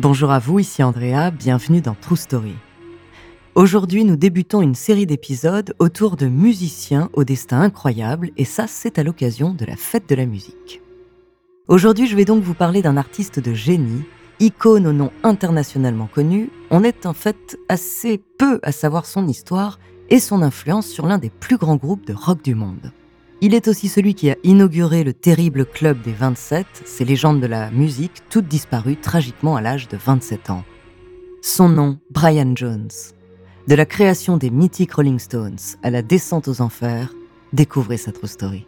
Bonjour à vous, ici Andrea, bienvenue dans True Story. Aujourd'hui, nous débutons une série d'épisodes autour de musiciens au destin incroyable, et ça, c'est à l'occasion de la fête de la musique. Aujourd'hui, je vais donc vous parler d'un artiste de génie, icône au nom internationalement connu. On est en fait assez peu à savoir son histoire et son influence sur l'un des plus grands groupes de rock du monde. Il est aussi celui qui a inauguré le terrible club des 27, ces légendes de la musique, toutes disparues tragiquement à l'âge de 27 ans. Son nom, Brian Jones. De la création des mythiques Rolling Stones à la descente aux enfers, découvrez sa true story.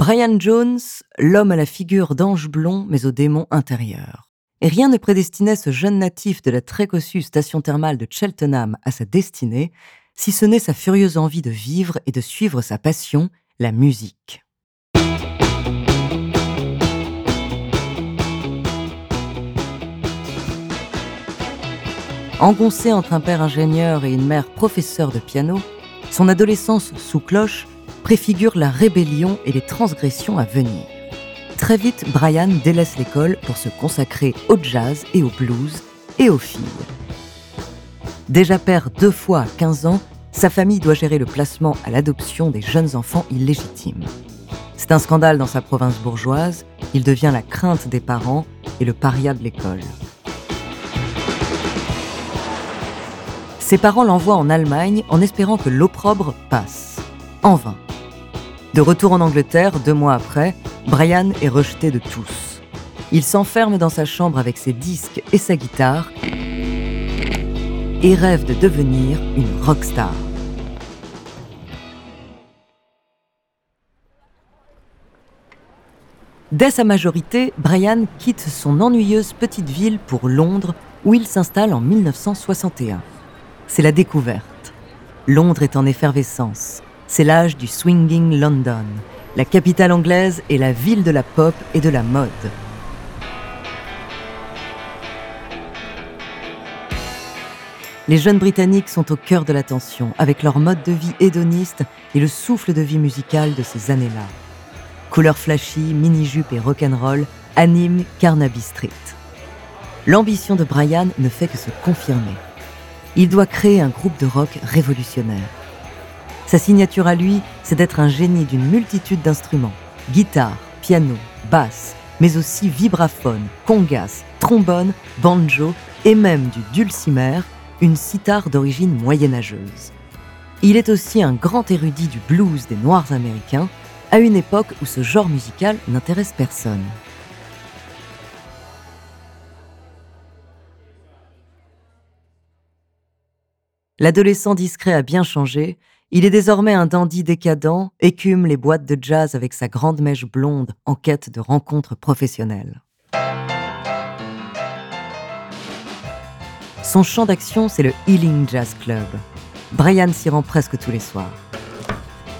Brian Jones, l'homme à la figure d'ange blond mais au démon intérieur. Et rien ne prédestinait ce jeune natif de la très cossue station thermale de Cheltenham à sa destinée, si ce n'est sa furieuse envie de vivre et de suivre sa passion, la musique. Engoncé entre un père ingénieur et une mère professeur de piano, son adolescence sous cloche préfigure la rébellion et les transgressions à venir. Très vite, Brian délaisse l'école pour se consacrer au jazz et au blues et aux filles. Déjà père deux fois à 15 ans, sa famille doit gérer le placement à l'adoption des jeunes enfants illégitimes. C'est un scandale dans sa province bourgeoise, il devient la crainte des parents et le paria de l'école. Ses parents l'envoient en Allemagne en espérant que l'opprobre passe. En vain. De retour en Angleterre, deux mois après, Brian est rejeté de tous. Il s'enferme dans sa chambre avec ses disques et sa guitare et rêve de devenir une rockstar. Dès sa majorité, Brian quitte son ennuyeuse petite ville pour Londres où il s'installe en 1961. C'est la découverte. Londres est en effervescence. C'est l'âge du swinging London. La capitale anglaise est la ville de la pop et de la mode. Les jeunes Britanniques sont au cœur de l'attention, avec leur mode de vie hédoniste et le souffle de vie musical de ces années-là. Couleurs flashy, mini-jupe et rock'n'roll animent Carnaby Street. L'ambition de Brian ne fait que se confirmer. Il doit créer un groupe de rock révolutionnaire. Sa signature à lui, c'est d'être un génie d'une multitude d'instruments. Guitare, piano, basse, mais aussi vibraphone, congas, trombone, banjo et même du dulcimer, une sitar d'origine moyenâgeuse. Il est aussi un grand érudit du blues des Noirs américains, à une époque où ce genre musical n'intéresse personne. L'adolescent discret a bien changé il est désormais un dandy décadent, écume les boîtes de jazz avec sa grande mèche blonde en quête de rencontres professionnelles. Son champ d'action, c'est le Healing Jazz Club. Brian s'y rend presque tous les soirs.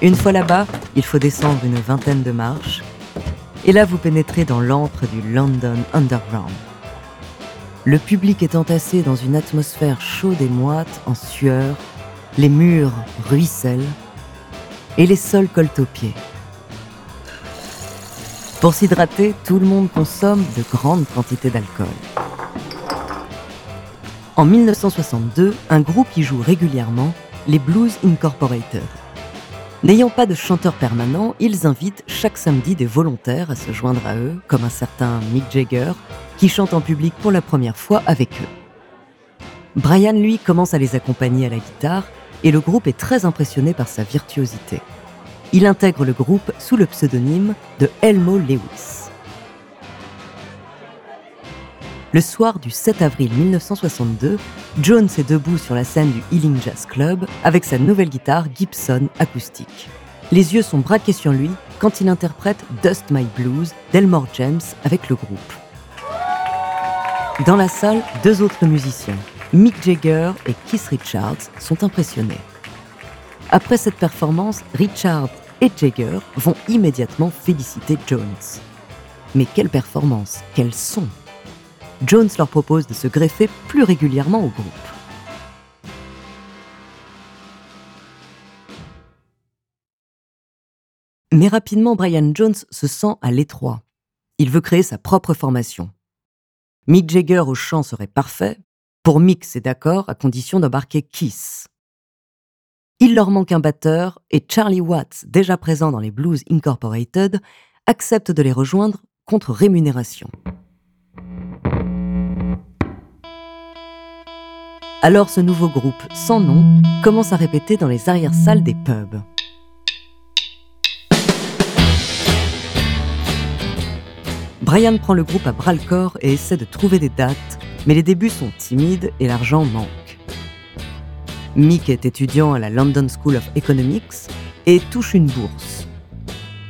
Une fois là-bas, il faut descendre une vingtaine de marches, et là vous pénétrez dans l'antre du London Underground. Le public est entassé dans une atmosphère chaude et moite, en sueur, les murs ruissellent et les sols collent aux pieds. Pour s'hydrater, tout le monde consomme de grandes quantités d'alcool. En 1962, un groupe y joue régulièrement, les Blues Incorporated. N'ayant pas de chanteur permanent, ils invitent chaque samedi des volontaires à se joindre à eux, comme un certain Mick Jagger, qui chante en public pour la première fois avec eux. Brian, lui, commence à les accompagner à la guitare et le groupe est très impressionné par sa virtuosité. Il intègre le groupe sous le pseudonyme de Elmo Lewis. Le soir du 7 avril 1962, Jones est debout sur la scène du Healing Jazz Club avec sa nouvelle guitare Gibson acoustique. Les yeux sont braqués sur lui quand il interprète Dust My Blues d'Elmore James avec le groupe. Dans la salle, deux autres musiciens, Mick Jagger et Keith Richards sont impressionnés. Après cette performance, Richard et Jagger vont immédiatement féliciter Jones. Mais quelle performance, quel son Jones leur propose de se greffer plus régulièrement au groupe. Mais rapidement, Brian Jones se sent à l'étroit. Il veut créer sa propre formation. Mick Jagger au chant serait parfait. Pour Mick, c'est d'accord, à condition d'embarquer Kiss. Il leur manque un batteur et Charlie Watts, déjà présent dans les Blues Incorporated, accepte de les rejoindre contre rémunération. Alors ce nouveau groupe, sans nom, commence à répéter dans les arrière-salles des pubs. Brian prend le groupe à bras le corps et essaie de trouver des dates, mais les débuts sont timides et l'argent manque. Mick est étudiant à la London School of Economics et touche une bourse.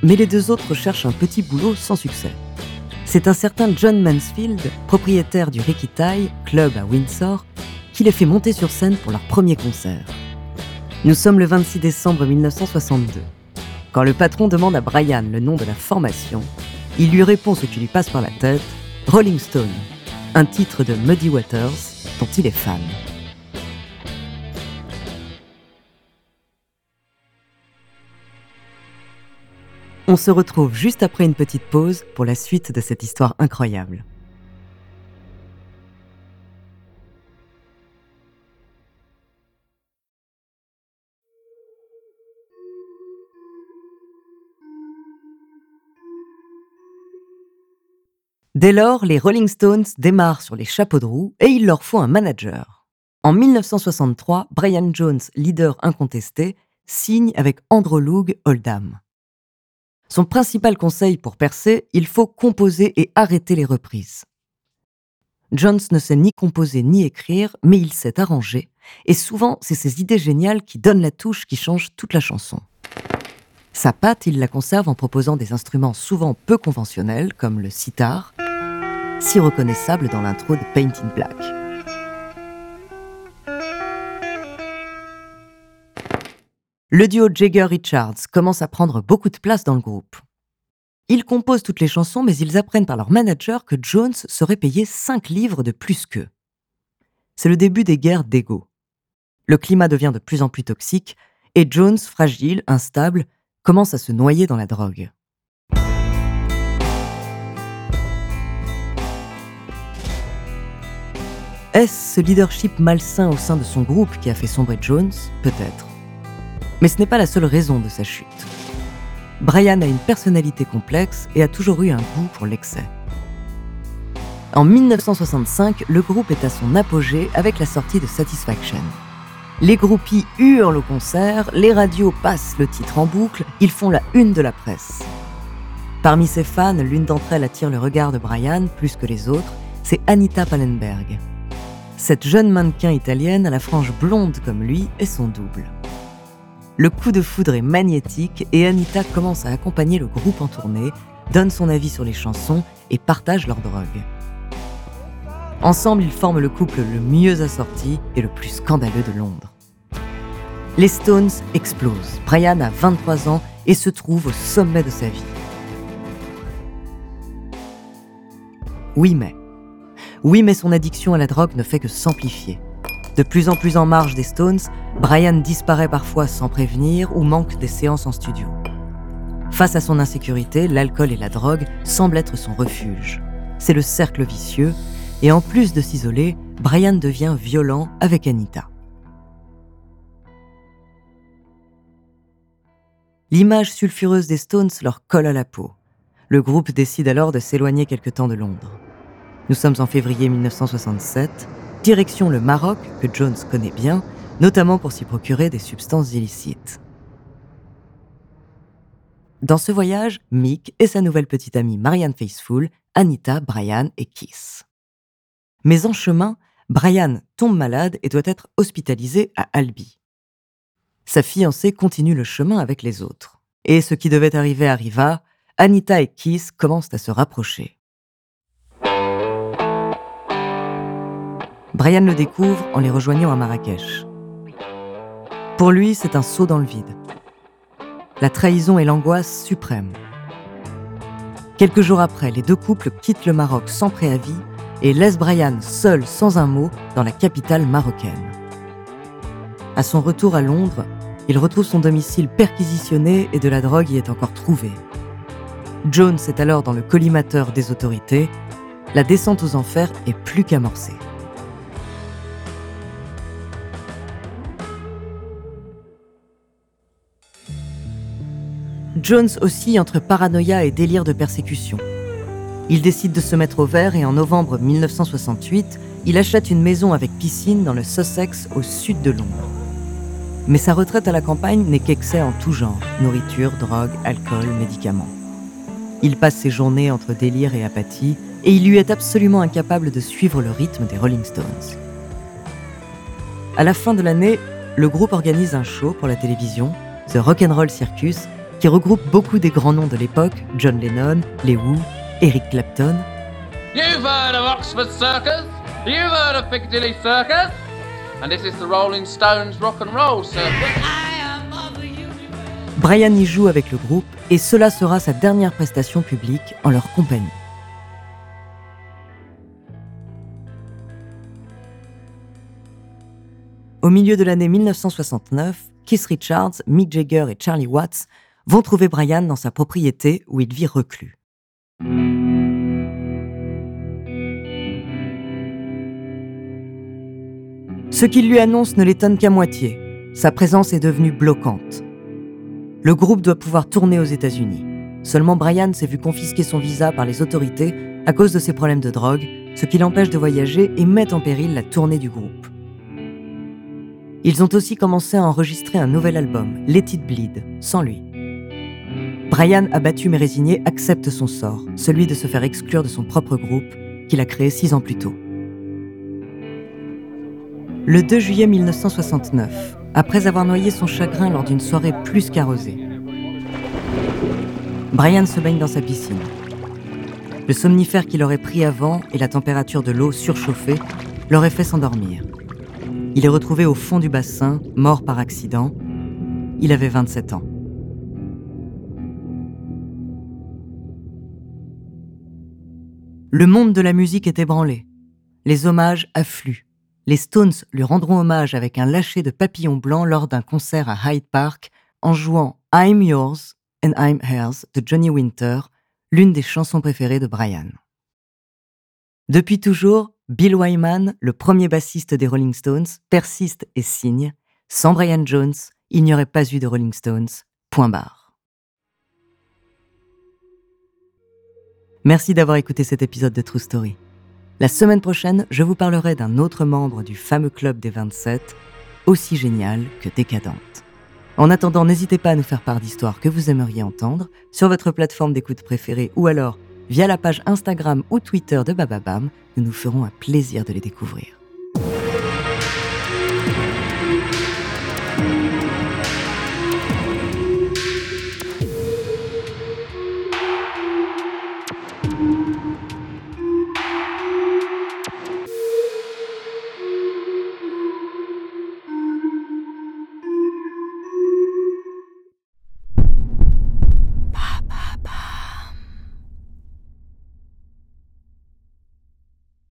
Mais les deux autres cherchent un petit boulot sans succès. C'est un certain John Mansfield, propriétaire du Ricky Tai, club à Windsor, qui les fait monter sur scène pour leur premier concert. Nous sommes le 26 décembre 1962. Quand le patron demande à Brian le nom de la formation, il lui répond ce qui lui passe par la tête, Rolling Stone, un titre de Muddy Waters dont il est fan. On se retrouve juste après une petite pause pour la suite de cette histoire incroyable. Dès lors, les Rolling Stones démarrent sur les chapeaux de roue et il leur faut un manager. En 1963, Brian Jones, leader incontesté, signe avec Andrew Loog Oldham. Son principal conseil pour percer, il faut composer et arrêter les reprises. Jones ne sait ni composer ni écrire, mais il sait arranger, et souvent c'est ses idées géniales qui donnent la touche qui change toute la chanson. Sa patte, il la conserve en proposant des instruments souvent peu conventionnels, comme le sitar, si reconnaissable dans l'intro de Paint in Black. Le duo Jagger-Richards commence à prendre beaucoup de place dans le groupe. Ils composent toutes les chansons, mais ils apprennent par leur manager que Jones serait payé 5 livres de plus qu'eux. C'est le début des guerres d'ego. Le climat devient de plus en plus toxique et Jones, fragile, instable, commence à se noyer dans la drogue. Est-ce ce leadership malsain au sein de son groupe qui a fait sombrer Jones? Peut-être. Mais ce n'est pas la seule raison de sa chute. Brian a une personnalité complexe et a toujours eu un goût pour l'excès. En 1965, le groupe est à son apogée avec la sortie de Satisfaction. Les groupies hurlent au concert, les radios passent le titre en boucle, ils font la une de la presse. Parmi ses fans, l'une d'entre elles attire le regard de Brian plus que les autres, c'est Anita Pallenberg. Cette jeune mannequin italienne à la frange blonde comme lui est son double. Le coup de foudre est magnétique et Anita commence à accompagner le groupe en tournée, donne son avis sur les chansons et partage leur drogue. Ensemble, ils forment le couple le mieux assorti et le plus scandaleux de Londres. Les Stones explosent. Brian a 23 ans et se trouve au sommet de sa vie. Oui, mais oui, mais son addiction à la drogue ne fait que s'amplifier. De plus en plus en marge des Stones, Brian disparaît parfois sans prévenir ou manque des séances en studio. Face à son insécurité, l'alcool et la drogue semblent être son refuge. C'est le cercle vicieux, et en plus de s'isoler, Brian devient violent avec Anita. L'image sulfureuse des Stones leur colle à la peau. Le groupe décide alors de s'éloigner quelque temps de Londres. Nous sommes en février 1967, direction le Maroc, que Jones connaît bien, notamment pour s'y procurer des substances illicites. Dans ce voyage, Mick et sa nouvelle petite amie Marianne Faithfull, Anita, Brian et Kiss. Mais en chemin, Brian tombe malade et doit être hospitalisé à Albi. Sa fiancée continue le chemin avec les autres. Et ce qui devait arriver arriva, Anita et Kiss commencent à se rapprocher. Brian le découvre en les rejoignant à Marrakech. Pour lui, c'est un saut dans le vide. la trahison est l'angoisse suprême. Quelques jours après, les deux couples quittent le Maroc sans préavis et laissent Brian seul, sans un mot, dans la capitale marocaine. À son retour à Londres, il retrouve son domicile perquisitionné et de la drogue y est encore trouvée. Jones est alors dans le collimateur des autorités. La descente aux enfers est plus qu'amorcée. Jones oscille entre paranoïa et délire de persécution. Il décide de se mettre au vert et en novembre 1968, il achète une maison avec piscine dans le Sussex au sud de Londres. Mais sa retraite à la campagne n'est qu'excès en tout genre, nourriture, drogue, alcool, médicaments. Il passe ses journées entre délire et apathie, et il lui est absolument incapable de suivre le rythme des Rolling Stones. À la fin de l'année, le groupe organise un show pour la télévision, The Rock'n'Roll Circus, qui regroupe beaucoup des grands noms de l'époque, John Lennon, Les Who, Eric Clapton. You've heard of Oxford Circus? You've heard of Piccadilly Circus? And this is the Rolling Stones Rock and Roll Circus. Brian y joue avec le groupe et cela sera sa dernière prestation publique en leur compagnie. Au milieu de l'année 1969, Keith Richards, Mick Jagger et Charlie Watts vont trouver Brian dans sa propriété où il vit reclus. Ce qu'il lui annonce ne l'étonne qu'à moitié. Sa présence est devenue bloquante. Le groupe doit pouvoir tourner aux États-Unis. Seulement Brian s'est vu confisquer son visa par les autorités à cause de ses problèmes de drogue, ce qui l'empêche de voyager et met en péril la tournée du groupe. Ils ont aussi commencé à enregistrer un nouvel album, Let It Bleed, sans lui. Brian, abattu mais résigné, accepte son sort, celui de se faire exclure de son propre groupe, qu'il a créé six ans plus tôt. Le 2 juillet 1969, après avoir noyé son chagrin lors d'une soirée plus qu'arrosée, Brian se baigne dans sa piscine. Le somnifère qu'il aurait pris avant et la température de l'eau surchauffée l'auraient fait s'endormir. Il est retrouvé au fond du bassin, mort par accident. Il avait 27 ans. Le monde de la musique est ébranlé. Les hommages affluent. Les Stones lui rendront hommage avec un lâcher de papillons blancs lors d'un concert à Hyde Park en jouant I'm Yours and I'm Hers de Johnny Winter, l'une des chansons préférées de Brian. Depuis toujours, Bill Wyman, le premier bassiste des Rolling Stones, persiste et signe. Sans Brian Jones, il n'y aurait pas eu de Rolling Stones. Point barre. Merci d'avoir écouté cet épisode de True Story. La semaine prochaine, je vous parlerai d'un autre membre du fameux club des 27, aussi génial que décadente. En attendant, n'hésitez pas à nous faire part d'histoires que vous aimeriez entendre sur votre plateforme d'écoute préférée ou alors via la page Instagram ou Twitter de Bababam. Nous nous ferons un plaisir de les découvrir.